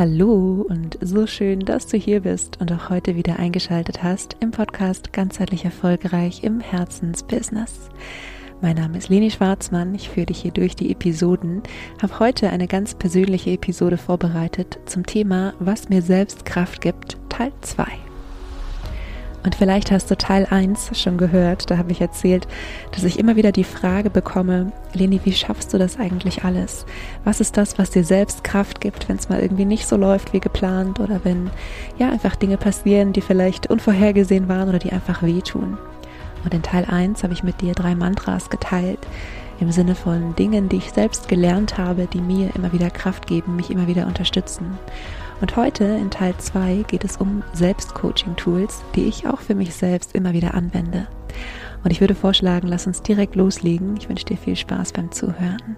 Hallo und so schön, dass du hier bist und auch heute wieder eingeschaltet hast im Podcast Ganzheitlich Erfolgreich im Herzensbusiness. Mein Name ist Leni Schwarzmann, ich führe dich hier durch die Episoden, habe heute eine ganz persönliche Episode vorbereitet zum Thema Was mir selbst Kraft gibt, Teil 2. Und vielleicht hast du Teil 1 schon gehört, da habe ich erzählt, dass ich immer wieder die Frage bekomme, Leni, wie schaffst du das eigentlich alles? Was ist das, was dir selbst Kraft gibt, wenn es mal irgendwie nicht so läuft wie geplant oder wenn ja einfach Dinge passieren, die vielleicht unvorhergesehen waren oder die einfach wehtun? Und in Teil 1 habe ich mit dir drei Mantras geteilt, im Sinne von Dingen, die ich selbst gelernt habe, die mir immer wieder Kraft geben, mich immer wieder unterstützen. Und heute in Teil 2 geht es um Selbstcoaching-Tools, die ich auch für mich selbst immer wieder anwende. Und ich würde vorschlagen, lass uns direkt loslegen. Ich wünsche dir viel Spaß beim Zuhören.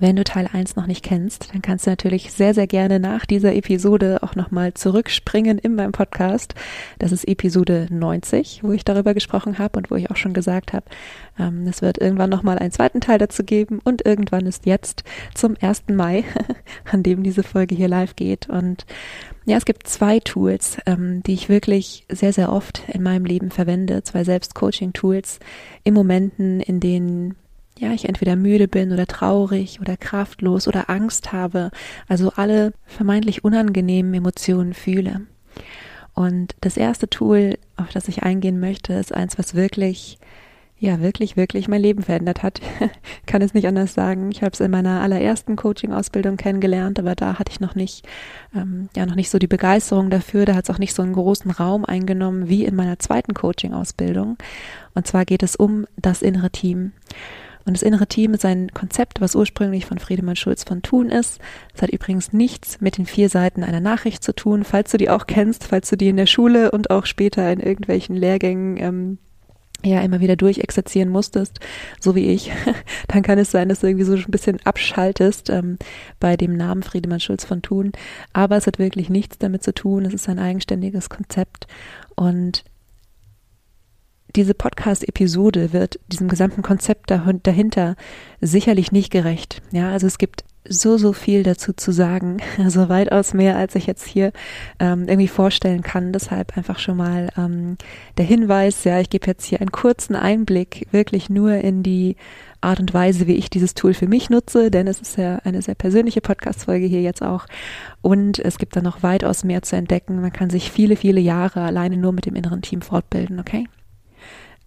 Wenn du Teil 1 noch nicht kennst, dann kannst du natürlich sehr, sehr gerne nach dieser Episode auch nochmal zurückspringen in meinem Podcast. Das ist Episode 90, wo ich darüber gesprochen habe und wo ich auch schon gesagt habe, ähm, es wird irgendwann nochmal einen zweiten Teil dazu geben und irgendwann ist jetzt zum 1. Mai, an dem diese Folge hier live geht. Und ja, es gibt zwei Tools, ähm, die ich wirklich sehr, sehr oft in meinem Leben verwende. Zwei Selbstcoaching-Tools in Momenten, in denen ja, ich entweder müde bin oder traurig oder kraftlos oder Angst habe, also alle vermeintlich unangenehmen Emotionen fühle. Und das erste Tool, auf das ich eingehen möchte, ist eins, was wirklich, ja, wirklich, wirklich mein Leben verändert hat. Kann es nicht anders sagen. Ich habe es in meiner allerersten Coaching-Ausbildung kennengelernt, aber da hatte ich noch nicht, ähm, ja, noch nicht so die Begeisterung dafür. Da hat es auch nicht so einen großen Raum eingenommen wie in meiner zweiten Coaching-Ausbildung. Und zwar geht es um das innere Team. Und das innere Team ist ein Konzept, was ursprünglich von Friedemann Schulz von Thun ist. Es hat übrigens nichts mit den vier Seiten einer Nachricht zu tun, falls du die auch kennst, falls du die in der Schule und auch später in irgendwelchen Lehrgängen ähm, ja immer wieder durchexerzieren musstest, so wie ich, dann kann es sein, dass du irgendwie so ein bisschen abschaltest ähm, bei dem Namen Friedemann Schulz von Thun. Aber es hat wirklich nichts damit zu tun. Es ist ein eigenständiges Konzept und diese Podcast-Episode wird diesem gesamten Konzept dahinter sicherlich nicht gerecht. Ja, also es gibt so, so viel dazu zu sagen. Also weitaus mehr, als ich jetzt hier ähm, irgendwie vorstellen kann. Deshalb einfach schon mal ähm, der Hinweis, ja, ich gebe jetzt hier einen kurzen Einblick wirklich nur in die Art und Weise, wie ich dieses Tool für mich nutze, denn es ist ja eine sehr persönliche Podcast-Folge hier jetzt auch. Und es gibt da noch weitaus mehr zu entdecken. Man kann sich viele, viele Jahre alleine nur mit dem inneren Team fortbilden, okay?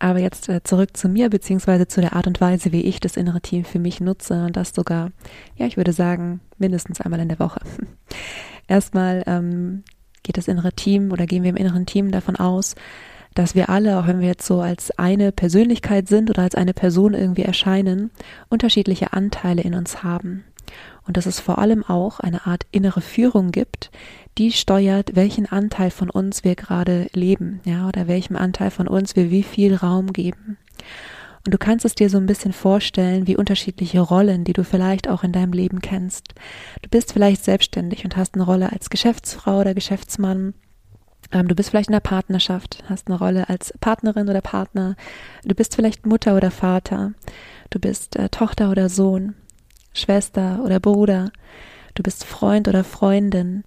Aber jetzt äh, zurück zu mir, beziehungsweise zu der Art und Weise, wie ich das innere Team für mich nutze und das sogar, ja, ich würde sagen, mindestens einmal in der Woche. Erstmal ähm, geht das innere Team oder gehen wir im inneren Team davon aus, dass wir alle, auch wenn wir jetzt so als eine Persönlichkeit sind oder als eine Person irgendwie erscheinen, unterschiedliche Anteile in uns haben und dass es vor allem auch eine Art innere Führung gibt, die steuert, welchen Anteil von uns wir gerade leben, ja, oder welchem Anteil von uns wir wie viel Raum geben. Und du kannst es dir so ein bisschen vorstellen, wie unterschiedliche Rollen, die du vielleicht auch in deinem Leben kennst. Du bist vielleicht selbstständig und hast eine Rolle als Geschäftsfrau oder Geschäftsmann. Ähm, du bist vielleicht in der Partnerschaft, hast eine Rolle als Partnerin oder Partner. Du bist vielleicht Mutter oder Vater. Du bist äh, Tochter oder Sohn. Schwester oder Bruder, du bist Freund oder Freundin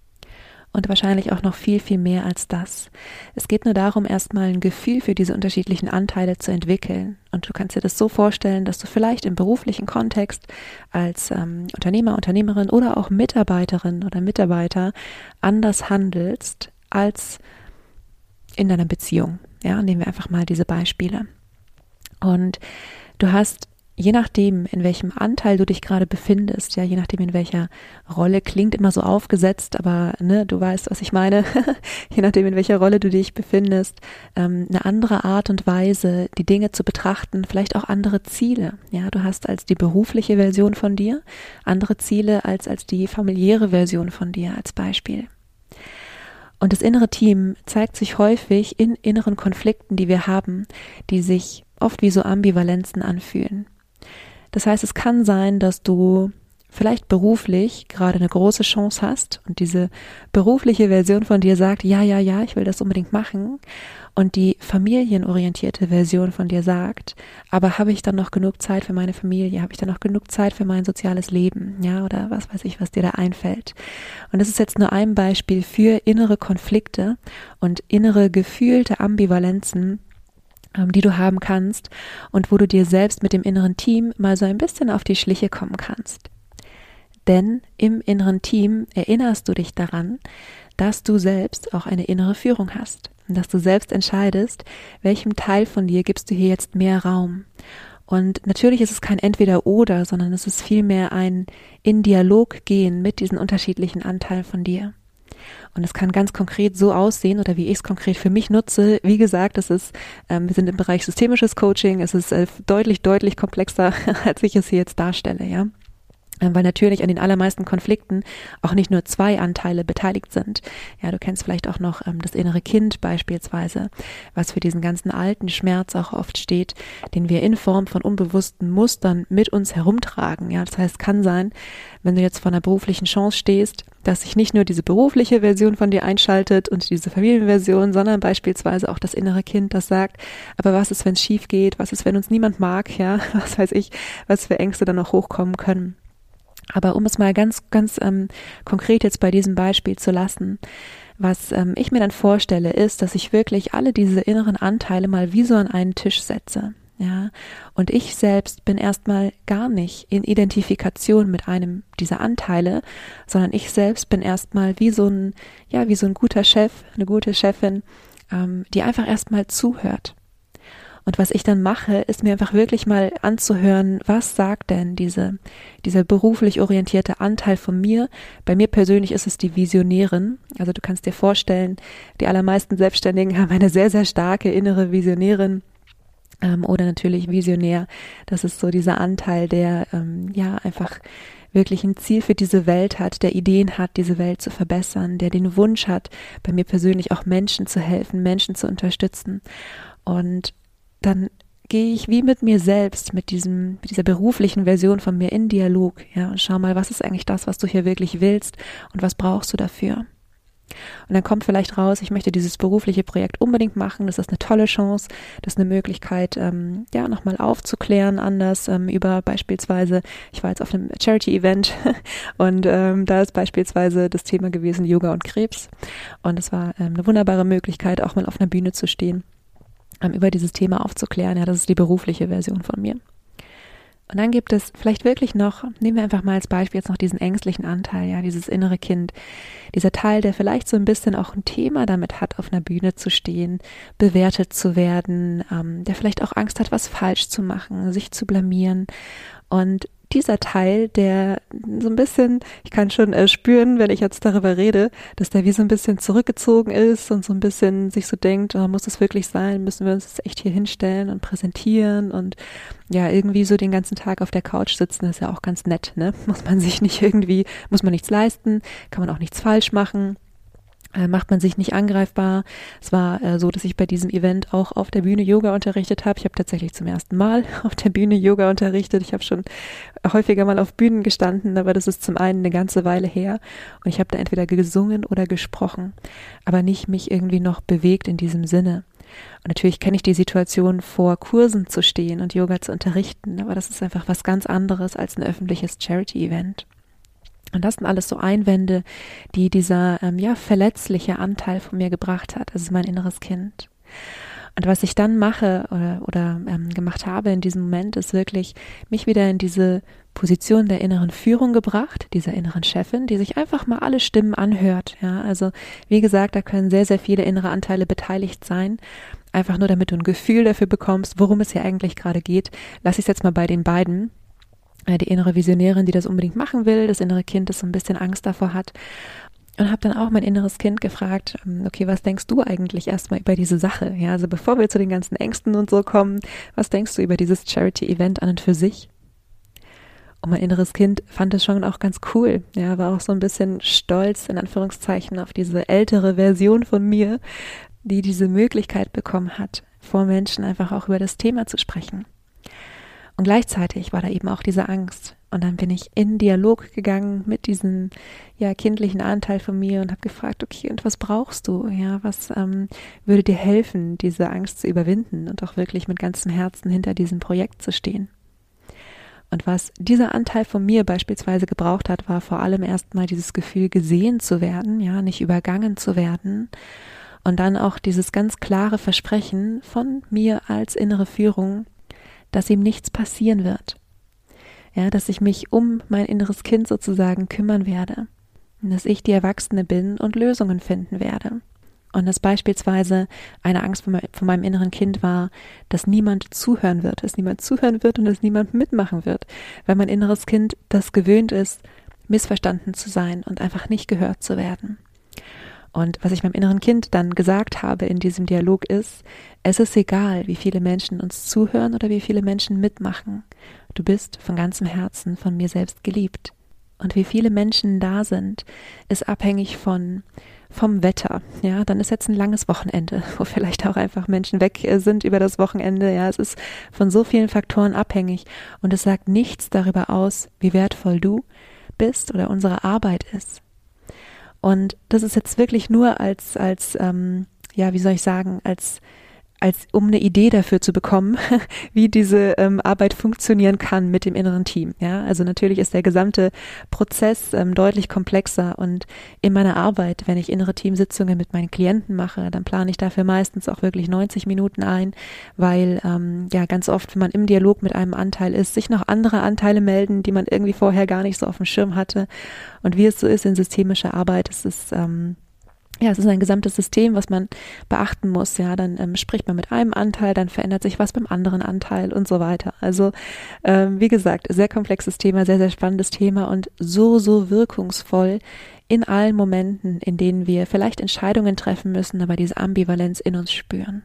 und wahrscheinlich auch noch viel, viel mehr als das. Es geht nur darum, erstmal ein Gefühl für diese unterschiedlichen Anteile zu entwickeln. Und du kannst dir das so vorstellen, dass du vielleicht im beruflichen Kontext als ähm, Unternehmer, Unternehmerin oder auch Mitarbeiterin oder Mitarbeiter anders handelst als in deiner Beziehung. Ja, nehmen wir einfach mal diese Beispiele. Und du hast je nachdem, in welchem Anteil du dich gerade befindest, ja, je nachdem, in welcher Rolle, klingt immer so aufgesetzt, aber ne, du weißt, was ich meine, je nachdem, in welcher Rolle du dich befindest, ähm, eine andere Art und Weise, die Dinge zu betrachten, vielleicht auch andere Ziele. Ja, du hast als die berufliche Version von dir andere Ziele als als die familiäre Version von dir als Beispiel. Und das innere Team zeigt sich häufig in inneren Konflikten, die wir haben, die sich oft wie so Ambivalenzen anfühlen. Das heißt, es kann sein, dass du vielleicht beruflich gerade eine große Chance hast und diese berufliche Version von dir sagt, ja, ja, ja, ich will das unbedingt machen und die familienorientierte Version von dir sagt, aber habe ich dann noch genug Zeit für meine Familie? Habe ich dann noch genug Zeit für mein soziales Leben? Ja, oder was weiß ich, was dir da einfällt. Und das ist jetzt nur ein Beispiel für innere Konflikte und innere gefühlte Ambivalenzen, die du haben kannst und wo du dir selbst mit dem inneren Team mal so ein bisschen auf die Schliche kommen kannst. Denn im inneren Team erinnerst du dich daran, dass du selbst auch eine innere Führung hast und dass du selbst entscheidest, welchem Teil von dir gibst du hier jetzt mehr Raum. Und natürlich ist es kein Entweder-Oder, sondern es ist vielmehr ein in Dialog gehen mit diesen unterschiedlichen Anteilen von dir. Und es kann ganz konkret so aussehen oder wie ich es konkret für mich nutze. Wie gesagt, es ist, ähm, wir sind im Bereich systemisches Coaching. Es ist äh, deutlich, deutlich komplexer, als ich es hier jetzt darstelle, ja. Ähm, weil natürlich an den allermeisten Konflikten auch nicht nur zwei Anteile beteiligt sind. Ja, du kennst vielleicht auch noch ähm, das innere Kind beispielsweise, was für diesen ganzen alten Schmerz auch oft steht, den wir in Form von unbewussten Mustern mit uns herumtragen. Ja, das heißt, kann sein, wenn du jetzt vor einer beruflichen Chance stehst, dass sich nicht nur diese berufliche Version von dir einschaltet und diese Familienversion, sondern beispielsweise auch das innere Kind, das sagt, aber was ist, wenn es schief geht? Was ist, wenn uns niemand mag? Ja, was weiß ich, was für Ängste dann noch hochkommen können. Aber um es mal ganz, ganz ähm, konkret jetzt bei diesem Beispiel zu lassen, was ähm, ich mir dann vorstelle, ist, dass ich wirklich alle diese inneren Anteile mal wie so an einen Tisch setze. Ja, und ich selbst bin erstmal gar nicht in Identifikation mit einem dieser Anteile, sondern ich selbst bin erstmal wie so ein, ja, wie so ein guter Chef, eine gute Chefin, ähm, die einfach erstmal zuhört und was ich dann mache, ist mir einfach wirklich mal anzuhören, was sagt denn diese, dieser beruflich orientierte Anteil von mir? Bei mir persönlich ist es die Visionärin. Also du kannst dir vorstellen, die allermeisten Selbstständigen haben eine sehr, sehr starke innere Visionärin ähm, oder natürlich Visionär. Das ist so dieser Anteil, der ähm, ja einfach wirklich ein Ziel für diese Welt hat, der Ideen hat, diese Welt zu verbessern, der den Wunsch hat, bei mir persönlich auch Menschen zu helfen, Menschen zu unterstützen. Und dann gehe ich wie mit mir selbst, mit diesem, mit dieser beruflichen Version von mir in Dialog, ja, und schau mal, was ist eigentlich das, was du hier wirklich willst und was brauchst du dafür? Und dann kommt vielleicht raus, ich möchte dieses berufliche Projekt unbedingt machen. Das ist eine tolle Chance. Das ist eine Möglichkeit, ähm, ja, nochmal aufzuklären anders ähm, über beispielsweise, ich war jetzt auf einem Charity-Event und ähm, da ist beispielsweise das Thema gewesen Yoga und Krebs. Und es war ähm, eine wunderbare Möglichkeit, auch mal auf einer Bühne zu stehen über dieses Thema aufzuklären. Ja, das ist die berufliche Version von mir. Und dann gibt es vielleicht wirklich noch, nehmen wir einfach mal als Beispiel jetzt noch diesen ängstlichen Anteil, ja, dieses innere Kind, dieser Teil, der vielleicht so ein bisschen auch ein Thema damit hat, auf einer Bühne zu stehen, bewertet zu werden, ähm, der vielleicht auch Angst hat, was falsch zu machen, sich zu blamieren. Und dieser Teil, der so ein bisschen, ich kann schon äh, spüren, wenn ich jetzt darüber rede, dass der wie so ein bisschen zurückgezogen ist und so ein bisschen sich so denkt, oh, muss das wirklich sein? Müssen wir uns jetzt echt hier hinstellen und präsentieren und ja, irgendwie so den ganzen Tag auf der Couch sitzen, ist ja auch ganz nett, ne? Muss man sich nicht irgendwie, muss man nichts leisten, kann man auch nichts falsch machen macht man sich nicht angreifbar. Es war äh, so, dass ich bei diesem Event auch auf der Bühne Yoga unterrichtet habe. Ich habe tatsächlich zum ersten Mal auf der Bühne Yoga unterrichtet. Ich habe schon häufiger mal auf Bühnen gestanden, aber das ist zum einen eine ganze Weile her und ich habe da entweder gesungen oder gesprochen, aber nicht mich irgendwie noch bewegt in diesem Sinne. Und natürlich kenne ich die Situation, vor Kursen zu stehen und Yoga zu unterrichten, aber das ist einfach was ganz anderes als ein öffentliches Charity-Event. Und das sind alles so Einwände, die dieser ähm, ja verletzliche Anteil von mir gebracht hat, also mein inneres Kind. Und was ich dann mache oder, oder ähm, gemacht habe in diesem Moment, ist wirklich mich wieder in diese Position der inneren Führung gebracht, dieser inneren Chefin, die sich einfach mal alle Stimmen anhört. Ja, also wie gesagt, da können sehr, sehr viele innere Anteile beteiligt sein. Einfach nur, damit du ein Gefühl dafür bekommst, worum es hier eigentlich gerade geht. Lass ich es jetzt mal bei den beiden die innere Visionärin, die das unbedingt machen will, das innere Kind, das so ein bisschen Angst davor hat. Und habe dann auch mein inneres Kind gefragt, ähm, okay, was denkst du eigentlich erstmal über diese Sache? Ja, also bevor wir zu den ganzen Ängsten und so kommen, was denkst du über dieses Charity-Event an und für sich? Und mein inneres Kind fand es schon auch ganz cool. Ja, war auch so ein bisschen stolz, in Anführungszeichen, auf diese ältere Version von mir, die diese Möglichkeit bekommen hat, vor Menschen einfach auch über das Thema zu sprechen. Und gleichzeitig war da eben auch diese Angst. Und dann bin ich in Dialog gegangen mit diesem ja kindlichen Anteil von mir und habe gefragt, okay, und was brauchst du? Ja, was ähm, würde dir helfen, diese Angst zu überwinden und auch wirklich mit ganzem Herzen hinter diesem Projekt zu stehen? Und was dieser Anteil von mir beispielsweise gebraucht hat, war vor allem erstmal dieses Gefühl, gesehen zu werden, ja, nicht übergangen zu werden. Und dann auch dieses ganz klare Versprechen von mir als innere Führung, dass ihm nichts passieren wird. Ja, dass ich mich um mein inneres Kind sozusagen kümmern werde. Und dass ich die Erwachsene bin und Lösungen finden werde. Und dass beispielsweise eine Angst von, von, meinem inneren Kind war, dass niemand zuhören wird, dass niemand zuhören wird und dass niemand mitmachen wird, weil mein inneres Kind das gewöhnt ist, missverstanden zu sein und einfach nicht gehört zu werden. Und was ich meinem inneren Kind dann gesagt habe in diesem Dialog ist, es ist egal, wie viele Menschen uns zuhören oder wie viele Menschen mitmachen. Du bist von ganzem Herzen von mir selbst geliebt. Und wie viele Menschen da sind, ist abhängig von vom Wetter. Ja, dann ist jetzt ein langes Wochenende, wo vielleicht auch einfach Menschen weg äh, sind über das Wochenende. Ja, es ist von so vielen Faktoren abhängig und es sagt nichts darüber aus, wie wertvoll du bist oder unsere Arbeit ist. Und das ist jetzt wirklich nur als, als, ähm, ja, wie soll ich sagen, als als um eine Idee dafür zu bekommen, wie diese ähm, Arbeit funktionieren kann mit dem inneren Team. Ja, also natürlich ist der gesamte Prozess ähm, deutlich komplexer und in meiner Arbeit, wenn ich innere Teamsitzungen mit meinen Klienten mache, dann plane ich dafür meistens auch wirklich 90 Minuten ein, weil ähm, ja ganz oft, wenn man im Dialog mit einem Anteil ist, sich noch andere Anteile melden, die man irgendwie vorher gar nicht so auf dem Schirm hatte. Und wie es so ist in systemischer Arbeit, ist es ähm, ja, es ist ein gesamtes System, was man beachten muss. Ja, dann ähm, spricht man mit einem Anteil, dann verändert sich was beim anderen Anteil und so weiter. Also, ähm, wie gesagt, sehr komplexes Thema, sehr, sehr spannendes Thema und so, so wirkungsvoll in allen Momenten, in denen wir vielleicht Entscheidungen treffen müssen, aber diese Ambivalenz in uns spüren.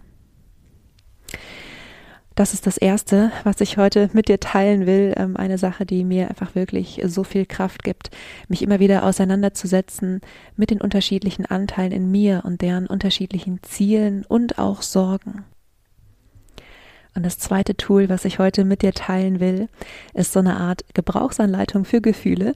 Das ist das Erste, was ich heute mit dir teilen will. Ähm, eine Sache, die mir einfach wirklich so viel Kraft gibt, mich immer wieder auseinanderzusetzen mit den unterschiedlichen Anteilen in mir und deren unterschiedlichen Zielen und auch Sorgen. Und das zweite Tool, was ich heute mit dir teilen will, ist so eine Art Gebrauchsanleitung für Gefühle.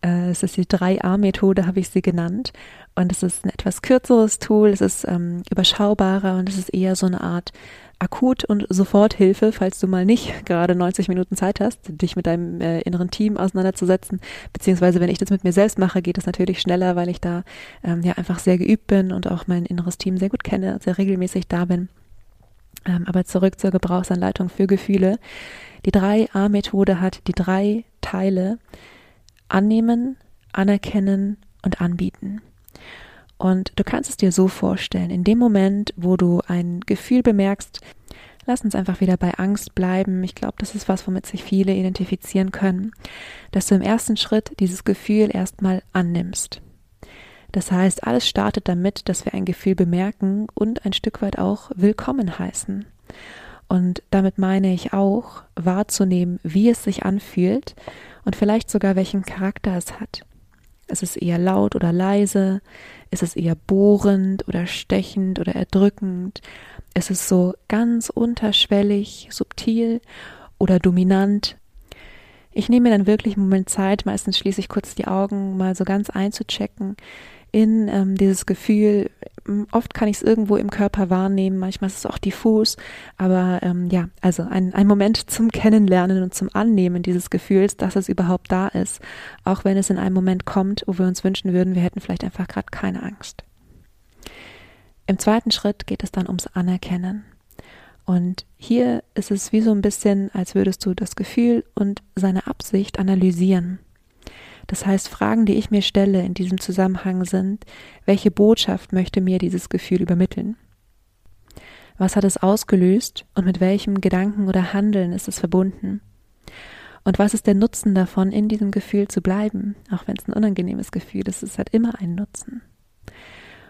Äh, es ist die 3a-Methode, habe ich sie genannt. Und es ist ein etwas kürzeres Tool, es ist ähm, überschaubarer und es ist eher so eine Art Akut- und Soforthilfe, falls du mal nicht gerade 90 Minuten Zeit hast, dich mit deinem äh, inneren Team auseinanderzusetzen. Beziehungsweise, wenn ich das mit mir selbst mache, geht es natürlich schneller, weil ich da ähm, ja einfach sehr geübt bin und auch mein inneres Team sehr gut kenne, sehr regelmäßig da bin. Ähm, aber zurück zur Gebrauchsanleitung für Gefühle. Die 3a-Methode hat die drei Teile annehmen, anerkennen und anbieten. Und du kannst es dir so vorstellen, in dem Moment, wo du ein Gefühl bemerkst, lass uns einfach wieder bei Angst bleiben. Ich glaube, das ist was, womit sich viele identifizieren können, dass du im ersten Schritt dieses Gefühl erstmal annimmst. Das heißt, alles startet damit, dass wir ein Gefühl bemerken und ein Stück weit auch willkommen heißen. Und damit meine ich auch wahrzunehmen, wie es sich anfühlt und vielleicht sogar welchen Charakter es hat. Ist es eher laut oder leise? Ist es eher bohrend oder stechend oder erdrückend? Ist es so ganz unterschwellig, subtil oder dominant? Ich nehme mir dann wirklich einen Moment Zeit, meistens schließe ich kurz die Augen, mal so ganz einzuchecken in ähm, dieses Gefühl, oft kann ich es irgendwo im Körper wahrnehmen, manchmal ist es auch diffus, aber ähm, ja, also ein, ein Moment zum Kennenlernen und zum Annehmen dieses Gefühls, dass es überhaupt da ist, auch wenn es in einem Moment kommt, wo wir uns wünschen würden, wir hätten vielleicht einfach gerade keine Angst. Im zweiten Schritt geht es dann ums Anerkennen. Und hier ist es wie so ein bisschen, als würdest du das Gefühl und seine Absicht analysieren. Das heißt, Fragen, die ich mir stelle in diesem Zusammenhang sind, welche Botschaft möchte mir dieses Gefühl übermitteln? Was hat es ausgelöst und mit welchem Gedanken oder Handeln ist es verbunden? Und was ist der Nutzen davon, in diesem Gefühl zu bleiben, auch wenn es ein unangenehmes Gefühl ist, es hat immer einen Nutzen.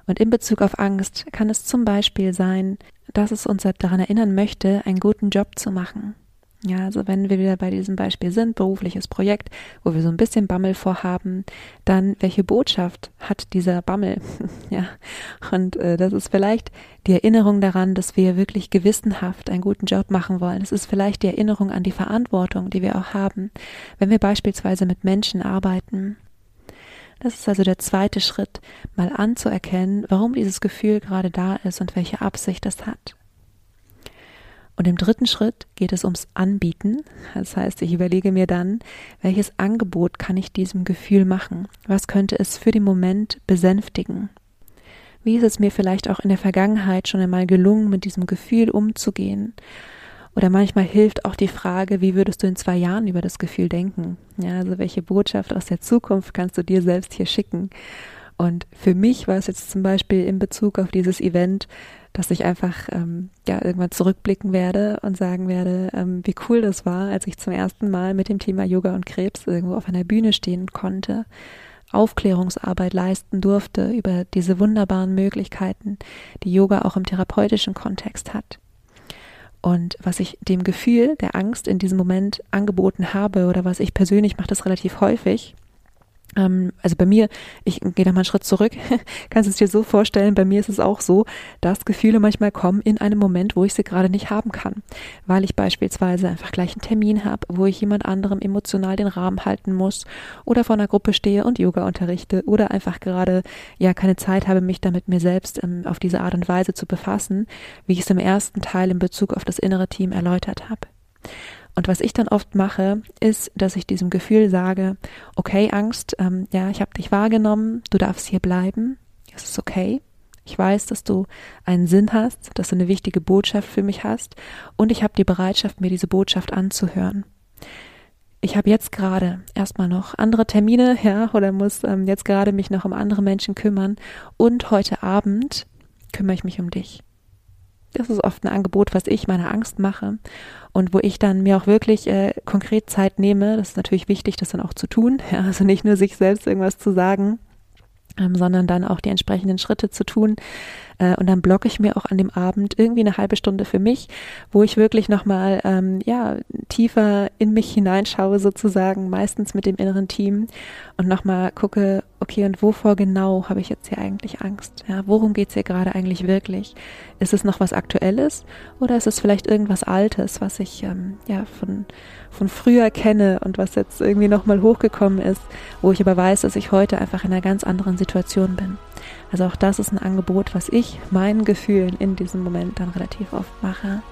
Und in Bezug auf Angst kann es zum Beispiel sein, dass es uns daran erinnern möchte, einen guten Job zu machen. Ja, also wenn wir wieder bei diesem Beispiel sind, berufliches Projekt, wo wir so ein bisschen Bammel vorhaben, dann welche Botschaft hat dieser Bammel? ja, und äh, das ist vielleicht die Erinnerung daran, dass wir wirklich gewissenhaft einen guten Job machen wollen. Es ist vielleicht die Erinnerung an die Verantwortung, die wir auch haben, wenn wir beispielsweise mit Menschen arbeiten. Das ist also der zweite Schritt, mal anzuerkennen, warum dieses Gefühl gerade da ist und welche Absicht es hat. Und im dritten Schritt geht es ums Anbieten. Das heißt, ich überlege mir dann, welches Angebot kann ich diesem Gefühl machen? Was könnte es für den Moment besänftigen? Wie ist es mir vielleicht auch in der Vergangenheit schon einmal gelungen, mit diesem Gefühl umzugehen? Oder manchmal hilft auch die Frage, wie würdest du in zwei Jahren über das Gefühl denken? Ja, also welche Botschaft aus der Zukunft kannst du dir selbst hier schicken? Und für mich war es jetzt zum Beispiel in Bezug auf dieses Event dass ich einfach ähm, ja irgendwann zurückblicken werde und sagen werde, ähm, wie cool das war, als ich zum ersten Mal mit dem Thema Yoga und Krebs irgendwo auf einer Bühne stehen konnte, Aufklärungsarbeit leisten durfte über diese wunderbaren Möglichkeiten, die Yoga auch im therapeutischen Kontext hat. Und was ich dem Gefühl der Angst in diesem Moment angeboten habe oder was ich persönlich mache das relativ häufig, also bei mir, ich gehe da mal einen Schritt zurück, kannst du es dir so vorstellen, bei mir ist es auch so, dass Gefühle manchmal kommen in einem Moment, wo ich sie gerade nicht haben kann, weil ich beispielsweise einfach gleich einen Termin habe, wo ich jemand anderem emotional den Rahmen halten muss oder vor einer Gruppe stehe und Yoga unterrichte oder einfach gerade ja keine Zeit habe, mich damit mir selbst ähm, auf diese Art und Weise zu befassen, wie ich es im ersten Teil in Bezug auf das innere Team erläutert habe. Und was ich dann oft mache, ist, dass ich diesem Gefühl sage, okay, Angst, ähm, ja, ich habe dich wahrgenommen, du darfst hier bleiben, es ist okay. Ich weiß, dass du einen Sinn hast, dass du eine wichtige Botschaft für mich hast und ich habe die Bereitschaft, mir diese Botschaft anzuhören. Ich habe jetzt gerade erstmal noch andere Termine, ja, oder muss ähm, jetzt gerade mich noch um andere Menschen kümmern und heute Abend kümmere ich mich um dich. Das ist oft ein Angebot, was ich meiner Angst mache und wo ich dann mir auch wirklich äh, konkret Zeit nehme. Das ist natürlich wichtig, das dann auch zu tun. Ja, also nicht nur sich selbst irgendwas zu sagen, ähm, sondern dann auch die entsprechenden Schritte zu tun. Äh, und dann blocke ich mir auch an dem Abend irgendwie eine halbe Stunde für mich, wo ich wirklich nochmal ähm, ja, tiefer in mich hineinschaue, sozusagen, meistens mit dem inneren Team und nochmal gucke, okay, und wovor genau habe ich jetzt hier eigentlich Angst? Ja, worum geht es hier gerade eigentlich wirklich? Ist es noch was Aktuelles oder ist es vielleicht irgendwas Altes, was ich ähm, ja von, von früher kenne und was jetzt irgendwie nochmal hochgekommen ist, wo ich aber weiß, dass ich heute einfach in einer ganz anderen Situation bin? Also auch das ist ein Angebot, was ich meinen Gefühlen in diesem Moment dann relativ oft mache.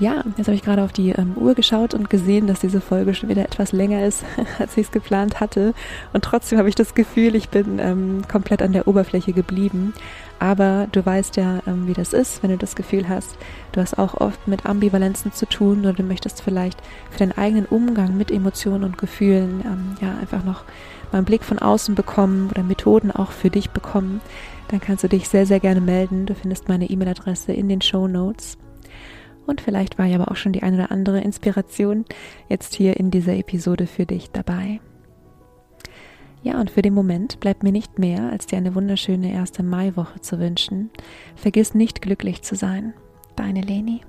Ja, jetzt habe ich gerade auf die ähm, Uhr geschaut und gesehen, dass diese Folge schon wieder etwas länger ist, als ich es geplant hatte. Und trotzdem habe ich das Gefühl, ich bin ähm, komplett an der Oberfläche geblieben. Aber du weißt ja, ähm, wie das ist, wenn du das Gefühl hast, du hast auch oft mit Ambivalenzen zu tun oder du möchtest vielleicht für deinen eigenen Umgang mit Emotionen und Gefühlen ähm, ja einfach noch mal einen Blick von außen bekommen oder Methoden auch für dich bekommen. Dann kannst du dich sehr, sehr gerne melden. Du findest meine E-Mail-Adresse in den Show Notes. Und vielleicht war ja aber auch schon die eine oder andere Inspiration jetzt hier in dieser Episode für dich dabei. Ja, und für den Moment bleibt mir nicht mehr, als dir eine wunderschöne erste Maiwoche zu wünschen. Vergiss nicht glücklich zu sein. Deine Leni.